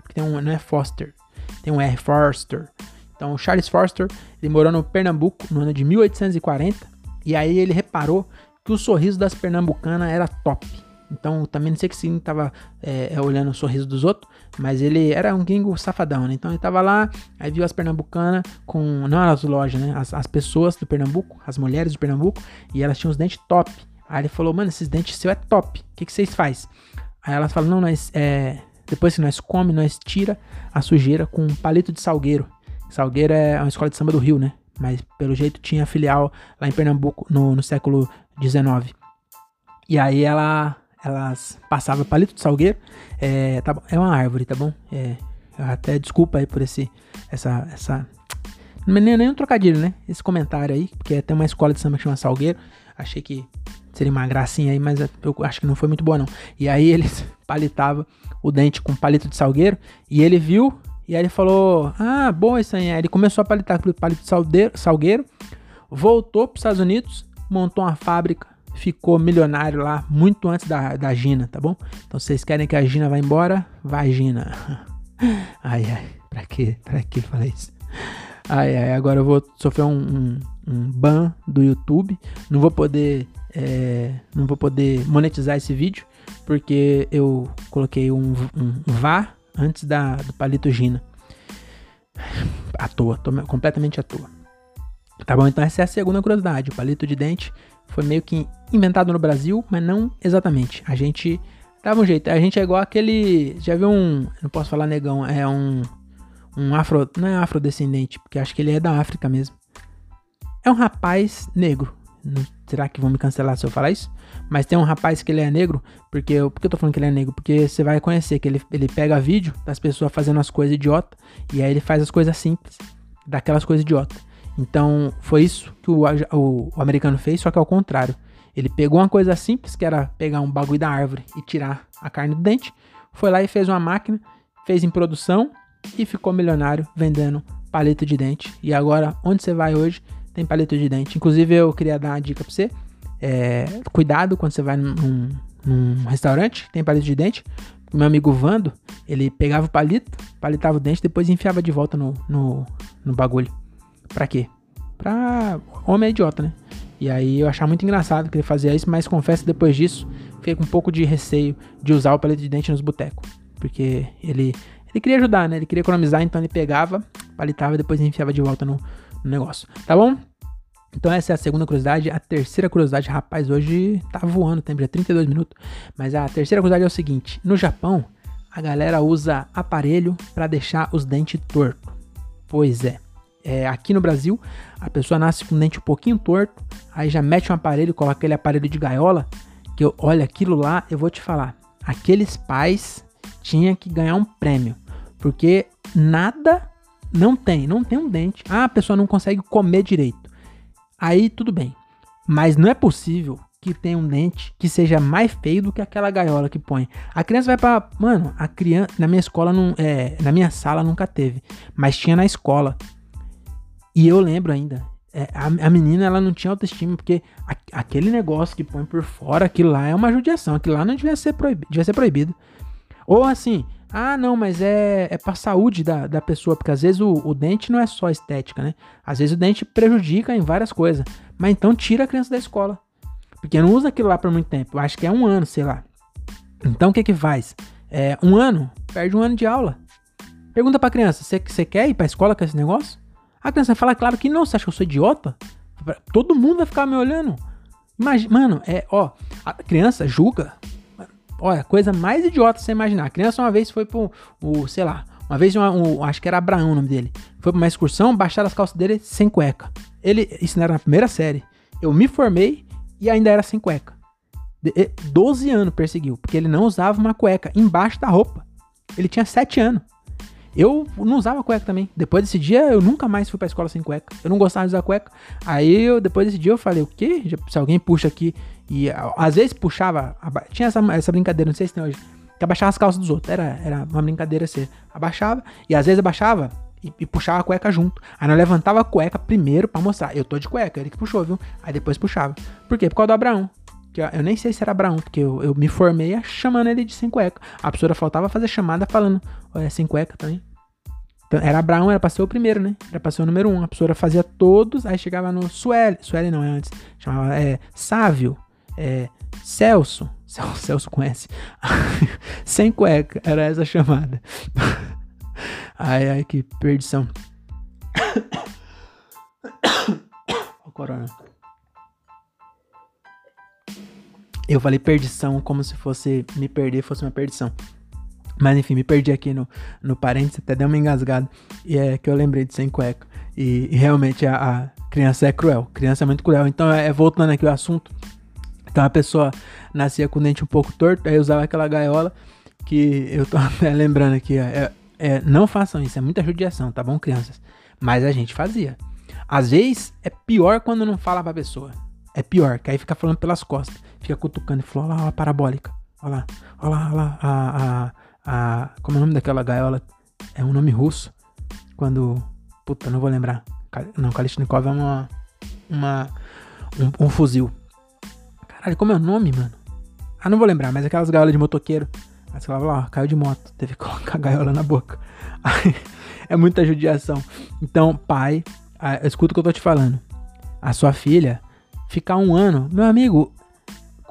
que tem um, não é Foster, tem um R Forster. Então, Charles Foster, ele morou no Pernambuco no ano de 1840 e aí ele reparou que o sorriso das pernambucanas era top. Então, também não sei que sim tava é, é, olhando o sorriso dos outros, mas ele era um gringo safadão, né? Então ele tava lá, aí viu as pernambucanas com. Não as lojas, né? As, as pessoas do Pernambuco, as mulheres do Pernambuco, e elas tinham os dentes top. Aí ele falou, mano, esses dentes seu é top. O que, que vocês faz? Aí elas falam, não, nós. É, depois que nós come, nós tira a sujeira com um palito de salgueiro. Salgueiro é uma escola de samba do Rio, né? Mas pelo jeito tinha filial lá em Pernambuco no, no século XIX. E aí ela elas passavam palito de salgueiro. É, tá, é uma árvore, tá bom? É, até desculpa aí por esse, essa, essa, é nem um trocadilho, né? Esse comentário aí, porque tem uma escola de samba que chama Salgueiro. Achei que seria uma gracinha aí, mas eu acho que não foi muito boa não. E aí ele [LAUGHS] palitava o dente com palito de salgueiro e ele viu e aí ele falou: "Ah, bom isso aí". aí ele começou a palitar com palito de salgueiro voltou para os Estados Unidos, montou uma fábrica, ficou milionário lá muito antes da, da Gina, tá bom? Então vocês querem que a Gina vá embora? Vai, Gina. [LAUGHS] Ai, ai, pra quê? Pra que falar isso? Ai, ai, agora eu vou sofrer um, um, um ban do YouTube. Não vou poder. É, não vou poder monetizar esse vídeo. Porque eu coloquei um, um vá antes da, do palito Gina. À toa, tô completamente à toa. Tá bom, então essa é a segunda curiosidade. O palito de dente foi meio que inventado no Brasil, mas não exatamente. A gente dava um jeito. A gente é igual aquele. Já viu um. Não posso falar negão, é um. Um afro. Não é afrodescendente, porque acho que ele é da África mesmo. É um rapaz negro. Será que vão me cancelar se eu falar isso? Mas tem um rapaz que ele é negro, porque eu, por que eu tô falando que ele é negro? Porque você vai conhecer que ele, ele pega vídeo das pessoas fazendo as coisas idiota e aí ele faz as coisas simples, daquelas coisas idiota. Então foi isso que o, o, o americano fez, só que ao contrário. Ele pegou uma coisa simples, que era pegar um bagulho da árvore e tirar a carne do dente, foi lá e fez uma máquina, fez em produção e ficou milionário vendendo palito de dente. E agora, onde você vai hoje, tem palito de dente. Inclusive, eu queria dar uma dica pra você. É, cuidado quando você vai num, num restaurante, tem palito de dente. Meu amigo Vando, ele pegava o palito, palitava o dente, depois enfiava de volta no, no, no bagulho. Pra quê? Pra homem é idiota, né? E aí eu achava muito engraçado que ele fazia isso, mas confesso que depois disso fiquei com um pouco de receio de usar o palito de dente nos botecos. Porque ele, ele queria ajudar, né? Ele queria economizar, então ele pegava, palitava e depois enfiava de volta no, no negócio. Tá bom? Então essa é a segunda curiosidade. A terceira curiosidade, rapaz, hoje tá voando, tem já 32 minutos. Mas a terceira curiosidade é o seguinte: no Japão, a galera usa aparelho para deixar os dentes tortos. Pois é. É, aqui no Brasil, a pessoa nasce com o dente um pouquinho torto, aí já mete um aparelho, coloca aquele aparelho de gaiola, que eu, olha aquilo lá, eu vou te falar, aqueles pais tinham que ganhar um prêmio, porque nada não tem, não tem um dente. Ah, a pessoa não consegue comer direito. Aí tudo bem, mas não é possível que tenha um dente que seja mais feio do que aquela gaiola que põe. A criança vai para, mano, a criança na minha escola não, é, na minha sala nunca teve, mas tinha na escola. E eu lembro ainda, é, a, a, menina ela não tinha autoestima, porque a, aquele negócio que põe por fora, aquilo lá é uma judiação, aquilo lá não devia ser, proibido, devia ser proibido. Ou assim, ah, não, mas é, é pra saúde da, da pessoa, porque às vezes o, o dente não é só estética, né? Às vezes o dente prejudica em várias coisas. Mas então tira a criança da escola. Porque não usa aquilo lá por muito tempo. Acho que é um ano, sei lá. Então o que que faz? É, um ano, perde um ano de aula. Pergunta pra criança, você quer ir pra escola com esse negócio? A criança vai falar, claro que não, você acha que eu sou idiota? Todo mundo vai ficar me olhando. Imagina, mano, é, ó, a criança julga. Olha, coisa mais idiota você imaginar. A criança uma vez foi pro, o, sei lá, uma vez, uma, um, acho que era Abraão o nome dele. Foi pra uma excursão, baixaram as calças dele sem cueca. Ele, isso não era na primeira série. Eu me formei e ainda era sem cueca. De, 12 anos perseguiu, porque ele não usava uma cueca embaixo da roupa. Ele tinha 7 anos. Eu não usava cueca também. Depois desse dia, eu nunca mais fui pra escola sem cueca. Eu não gostava de usar cueca. Aí, eu, depois desse dia, eu falei, o quê? Se alguém puxa aqui e às vezes puxava... Tinha essa, essa brincadeira, não sei se tem hoje. Que abaixava as calças dos outros. Era, era uma brincadeira assim. Abaixava e às vezes abaixava e, e, puxava a cueca junto. Aí nós levantava a cueca primeiro para mostrar. Eu tô de cueca, ele que puxou, viu? Aí depois puxava. Por quê? Por causa do Abraão. Que eu, eu nem sei se era Abraão, porque eu, eu me formei chamando ele de sem cueca. A professora faltava fazer chamada falando, é sem cueca também. Então, era Abraão, era pra ser o primeiro, né? Era pra ser o número um. A professora fazia todos, aí chegava no Sueli. Sueli não é antes. Chamava é, Sávio, é, Celso. Celso [LAUGHS] conhece. [LAUGHS] sem cueca, era essa chamada. [LAUGHS] ai, ai, que perdição. [COUGHS] o corona. Eu falei perdição como se fosse me perder fosse uma perdição. Mas enfim, me perdi aqui no, no parênteses, até deu uma engasgada. E é que eu lembrei de sem cueca. E, e realmente a, a, criança é cruel. Criança é muito cruel. Então, é, voltando aqui o assunto. Então a pessoa nascia com o dente um pouco torto, aí usava aquela gaiola que eu tô [LAUGHS] até lembrando aqui. É, é, não façam isso, é muita judiação, tá bom, crianças? Mas a gente fazia. Às vezes é pior quando não fala pra pessoa. é pior, que aí fica falando pelas costas. Fica cutucando e falou, olha lá, a parabólica. Olha lá, olha lá, olha lá, a, a, a, como é o nome daquela gaiola? É um nome russo. Quando, puta, não vou lembrar. Não, Kalishnikov é uma, uma, um, um fuzil. Caralho, como é o nome, mano? Ah, não vou lembrar, mas aquelas gaiolas de motoqueiro. Aí você falava, ó, caiu de moto, teve que [LAUGHS] colocar a gaiola na boca. É muita judiação. Então, pai, escuta o que eu tô te falando. A sua filha ficar um ano, meu amigo,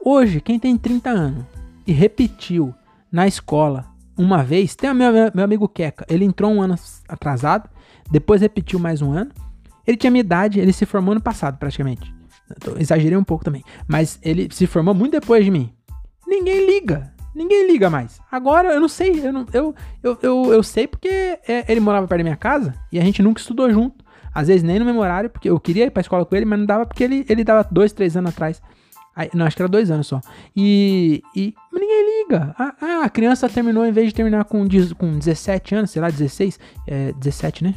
hoje, quem tem 30 anos e repetiu na escola uma vez, tem meu, meu amigo Keka, ele entrou um ano atrasado, depois repetiu mais um ano. Ele tinha minha idade, ele se formou ano passado, praticamente. exagerei um pouco também. Mas ele se formou muito depois de mim. Ninguém liga. Ninguém liga mais. Agora eu não sei, eu, não, eu, eu, eu, eu sei porque é, ele morava perto da minha casa e a gente nunca estudou junto. Às vezes nem no mesmo horário, porque eu queria ir pra escola com ele, mas não dava porque ele, ele dava dois, três anos atrás. Aí, não, acho que era dois anos só. E, e ninguém liga. Ah, ah, a criança terminou, em vez de terminar com, com 17 anos, sei lá, 16, é 17, né?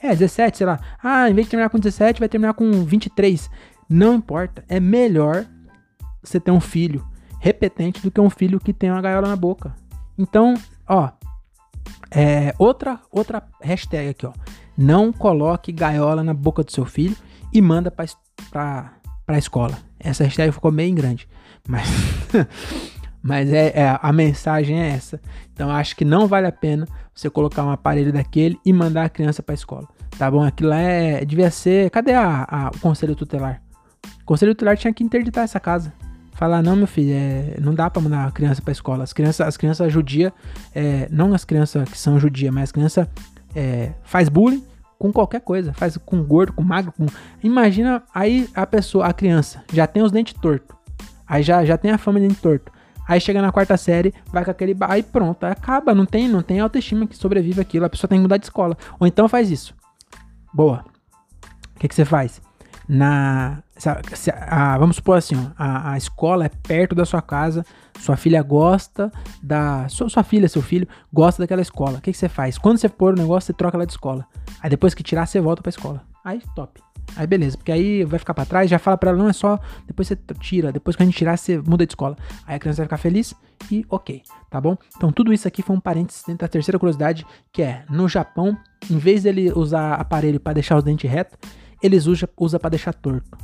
É, 17, sei lá. Ah, em vez de terminar com 17, vai terminar com 23. Não importa. É melhor você ter um filho repetente do que um filho que tem uma gaiola na boca. Então, ó, é, outra, outra hashtag aqui, ó. Não coloque gaiola na boca do seu filho e manda pra, pra, pra escola. Essa hashtag ficou bem grande. Mas, [LAUGHS] mas é, é, a mensagem é essa. Então acho que não vale a pena você colocar um aparelho daquele e mandar a criança pra escola. Tá bom? Aquilo lá é, devia ser. Cadê a, a, o conselho tutelar? O conselho tutelar tinha que interditar essa casa falar, não, meu filho, é, não dá para mandar a criança pra escola. As crianças, as crianças judia, é, não as crianças que são judia, mas as crianças é, faz bullying com qualquer coisa, faz com gordo, com magro, com... Imagina aí a pessoa, a criança, já tem os dentes tortos, aí já, já tem a fama de dente torto. Aí chega na quarta série, vai com aquele. Aí pronto, acaba. Não tem, não tem autoestima que sobrevive aquilo. A pessoa tem que mudar de escola. Ou então faz isso. Boa. O que, que você faz? na. Se a, se a, vamos supor assim, a, a, escola é perto da sua casa, sua filha gosta da. Sua, sua filha, seu filho, gosta daquela escola. O que, que você faz? Quando você pôr o negócio, você troca ela de escola. Aí depois que tirar, você volta pra escola. Aí, top. Aí beleza, porque aí vai ficar para trás, já fala para ela, não é só, depois você tira, depois que a gente tirar, você muda de escola. Aí a criança vai ficar feliz e ok, tá bom? Então tudo isso aqui foi um parênteses dentro da terceira curiosidade, que é, no Japão, em vez dele usar aparelho para deixar os dentes retos, eles usam usa para deixar torto.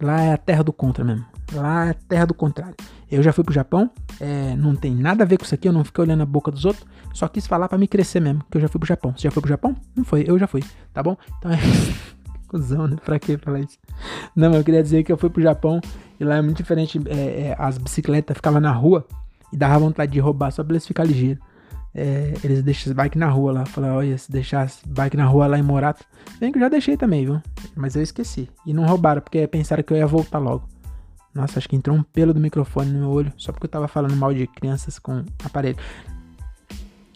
Lá é a terra do contra mesmo. Lá é a terra do contrário. Eu já fui pro Japão, é, não tem nada a ver com isso aqui, eu não fiquei olhando a boca dos outros, só quis falar para me crescer mesmo, que eu já fui pro Japão. Você já foi pro Japão? Não foi, eu já fui, tá bom? Então é. [LAUGHS] Cusão, né? Pra que falar isso? Não, eu queria dizer que eu fui pro Japão e lá é muito diferente. É, é, as bicicletas ficavam na rua e dava vontade de roubar só pra eles ficarem ligeiros é, eles deixam as bike na rua lá. Falaram, olha, se deixar as bike na rua lá em Morato. Bem que eu já deixei também, viu? Mas eu esqueci. E não roubaram, porque pensaram que eu ia voltar logo. Nossa, acho que entrou um pelo do microfone no meu olho, só porque eu tava falando mal de crianças com aparelho.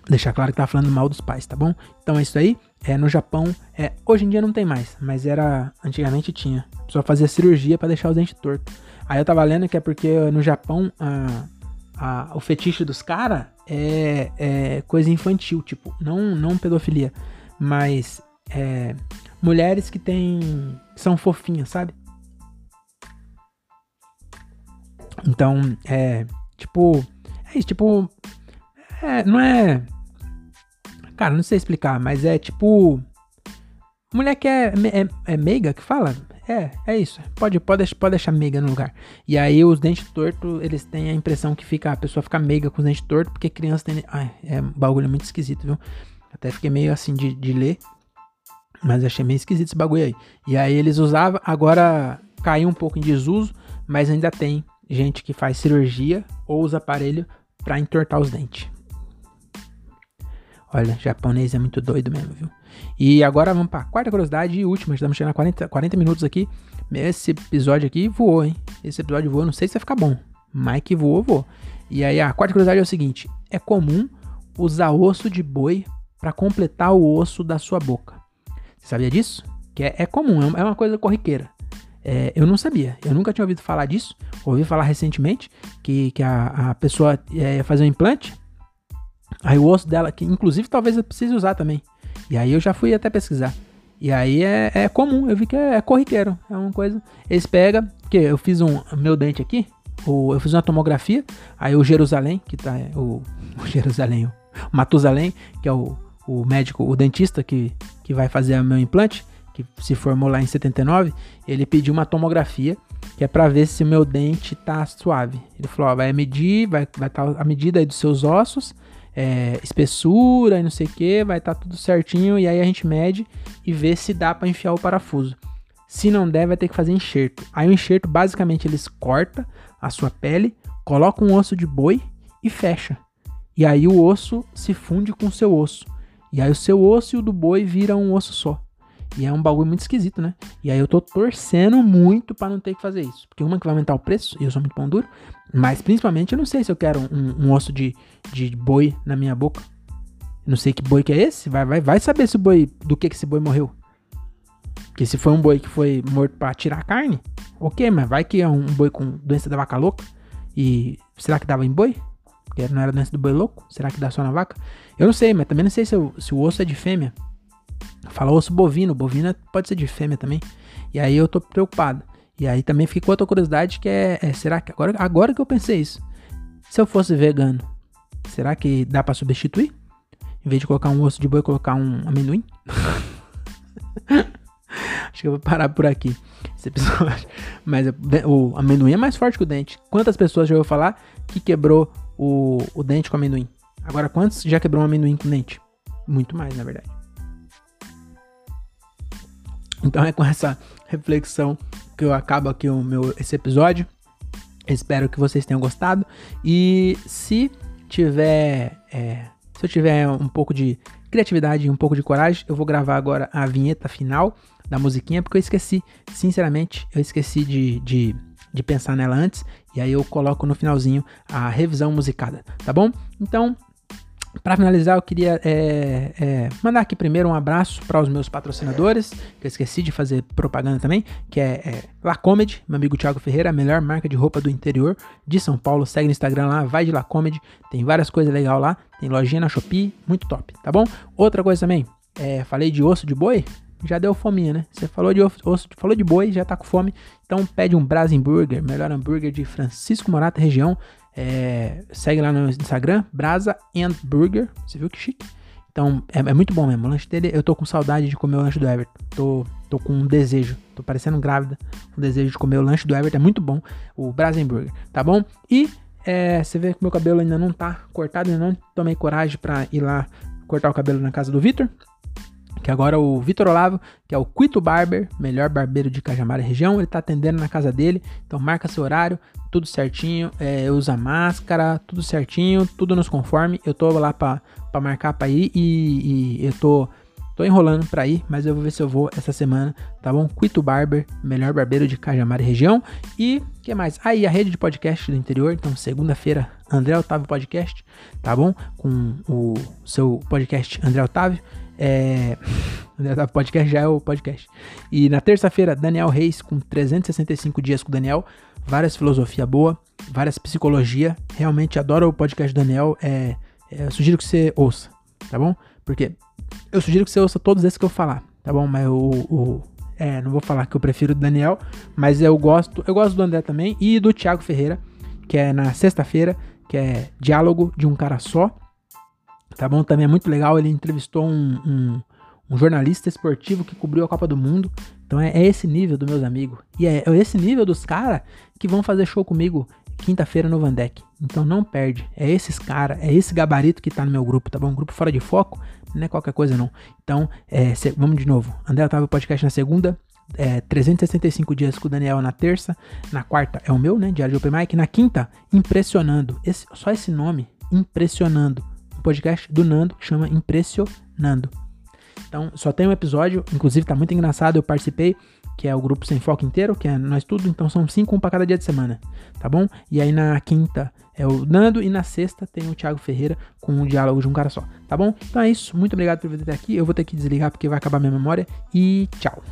Deixar claro que tava falando mal dos pais, tá bom? Então é isso aí. É, no Japão, é, hoje em dia não tem mais, mas era. Antigamente tinha. Pessoa fazia cirurgia para deixar os dentes tortos. Aí eu tava lendo que é porque no Japão a, a, o fetiche dos caras é, é, coisa infantil, tipo, não, não pedofilia, mas é, mulheres que têm. São fofinhas, sabe? Então, é. Tipo. É isso, tipo. É, não é. Cara, não sei explicar, mas é tipo. Mulher que é, é, é meiga que fala? É, é isso. Pode, pode, pode deixar meiga no lugar. E aí os dentes tortos, eles têm a impressão que fica, a pessoa fica meiga com os dentes tortos, porque criança tem. Ai, é um bagulho muito esquisito, viu? Até fiquei meio assim de, de ler. Mas achei meio esquisito esse bagulho aí. E aí eles usavam, agora caiu um pouco em desuso, mas ainda tem gente que faz cirurgia ou usa aparelho para entortar os dentes. Olha, japonês é muito doido mesmo, viu? E agora vamos para quarta curiosidade e última. Estamos chegando a 40, 40 minutos aqui. Esse episódio aqui voou, hein? Esse episódio voou. Não sei se vai ficar bom, mas que voou, voou. E aí a quarta curiosidade é o seguinte: é comum usar osso de boi para completar o osso da sua boca. Você sabia disso? Que é, é comum, é uma coisa corriqueira. É, eu não sabia, eu nunca tinha ouvido falar disso. Ouvi falar recentemente que, que a, a pessoa é, ia fazer um implante. Aí o osso dela, que inclusive talvez eu precise usar também. E aí eu já fui até pesquisar. E aí é, é comum, eu vi que é, é, corriqueiro. É uma coisa. Eles pegam, porque eu fiz um meu dente aqui, o, eu fiz uma tomografia, aí o Jerusalém, que tá o, o Jerusalém, o Matusalém, que é o, o médico, o dentista que, que vai fazer o meu implante, que se formou lá em 79, ele pediu uma tomografia, que é para ver se meu dente tá suave. Ele falou, ó, vai medir, vai estar tá a medida aí dos seus ossos, é, espessura e não sei o que, vai estar tá tudo certinho, e aí a gente mede e vê se dá para enfiar o parafuso. Se não der, vai ter que fazer enxerto. Aí o enxerto, basicamente, eles corta a sua pele, coloca um osso de boi e fecha. E aí o osso se funde com o seu osso. E aí o seu osso e o do boi viram um osso só. E é um bagulho muito esquisito, né? E aí eu tô torcendo muito para não ter que fazer isso. Porque uma que vai aumentar o preço, e eu sou muito pão duro. Mas principalmente eu não sei se eu quero um, um osso de, de boi na minha boca. não sei que boi que é esse. Vai, vai, vai saber se o boi. Do que, que esse boi morreu. Porque se foi um boi que foi morto para tirar carne, ok, mas vai que é um boi com doença da vaca louca. E será que dava em boi? Porque não era doença do boi louco? Será que dá só na vaca? Eu não sei, mas também não sei se, eu, se o osso é de fêmea. Fala osso bovino, bovina pode ser de fêmea também. E aí eu tô preocupado. E aí também fiquei com outra curiosidade que é, é, será que agora, agora que eu pensei isso, se eu fosse vegano, será que dá para substituir? Em vez de colocar um osso de boi, colocar um amendoim? [LAUGHS] Acho que eu vou parar por aqui esse episódio. [LAUGHS] Mas o amendoim é mais forte que o dente. Quantas pessoas já ouviu falar que quebrou o, o dente com amendoim? Agora, quantos já quebrou um amendoim com dente? Muito mais, na verdade. Então é com essa reflexão que eu acabo aqui o meu, esse episódio. Espero que vocês tenham gostado. E se tiver. É, se eu tiver um pouco de criatividade e um pouco de coragem, eu vou gravar agora a vinheta final da musiquinha, porque eu esqueci, sinceramente, eu esqueci de, de, de pensar nela antes. E aí eu coloco no finalzinho a revisão musicada, tá bom? Então, para finalizar, eu queria é, é, mandar aqui primeiro um abraço para os meus patrocinadores, que eu esqueci de fazer propaganda também, que é, é La Comedy, meu amigo Thiago Ferreira, a melhor marca de roupa do interior de São Paulo. Segue no Instagram lá, vai de La Comedy, tem várias coisas legais lá, tem lojinha na Shopee, muito top, tá bom? Outra coisa também, é, falei de osso de boi, já deu fominha, né? Você falou de osso, falou de boi, já tá com fome, então pede um Brasil Burger, melhor hambúrguer de Francisco Morata região. É, segue lá no Instagram, Brasa and Burger. Você viu que chique? Então, é, é, muito bom mesmo. O lanche dele, eu tô com saudade de comer o lanche do Everton. Tô, tô com um desejo. Tô parecendo grávida. Um desejo de comer o lanche do Everton. É muito bom. O Brasa Burger, tá bom? E é, você vê que meu cabelo ainda não tá cortado. Ainda não tomei coragem pra ir lá cortar o cabelo na casa do Vitor que agora o Vitor Olavo, que é o Quito Barber, melhor barbeiro de Cajamar região, ele tá atendendo na casa dele, então marca seu horário, tudo certinho, é, usa máscara, tudo certinho, tudo nos conforme, eu tô lá pra, pra marcar pra ir e, e eu tô, tô enrolando pra ir, mas eu vou ver se eu vou essa semana, tá bom? Quito Barber, melhor barbeiro de Cajamar região, e que mais? Aí, a rede de podcast do interior, então segunda-feira, André Otávio Podcast, tá bom? Com o seu podcast André Otávio, é... [LAUGHS] podcast já é o podcast. E na terça-feira, Daniel Reis com 365 dias com o Daniel. Várias filosofia boa, várias psicologia. Realmente adoro o podcast do Daniel. É, é, sugiro que você ouça, tá bom? Porque eu sugiro que você ouça todos esses que eu falar, tá bom? Mas o, o é, não vou falar que eu prefiro o Daniel, mas eu gosto, eu gosto do André também e do Thiago Ferreira, que é na sexta-feira, que é Diálogo de um Cara Só. Tá bom? Também é muito legal. Ele entrevistou um, um, um jornalista esportivo que cobriu a Copa do Mundo. Então é, é esse nível dos meus amigos. E é, é esse nível dos caras que vão fazer show comigo quinta-feira no Vandeck. Então não perde. É esses caras, é esse gabarito que tá no meu grupo, tá bom? Grupo fora de foco, não é qualquer coisa não. Então, é, cê, vamos de novo. André Otávio Podcast na segunda, é, 365 dias com o Daniel na terça, na quarta é o meu, né? Diário de Open Mic. Na quinta, impressionando. Esse, só esse nome, impressionando podcast do Nando chama Impressionando. Então, só tem um episódio, inclusive tá muito engraçado, eu participei, que é o grupo Sem Foco inteiro, que é nós tudo, então são cinco um para cada dia de semana, tá bom? E aí na quinta é o Nando e na sexta tem o Thiago Ferreira com um diálogo de um cara só, tá bom? Então é isso, muito obrigado por vir até aqui, eu vou ter que desligar porque vai acabar minha memória e tchau.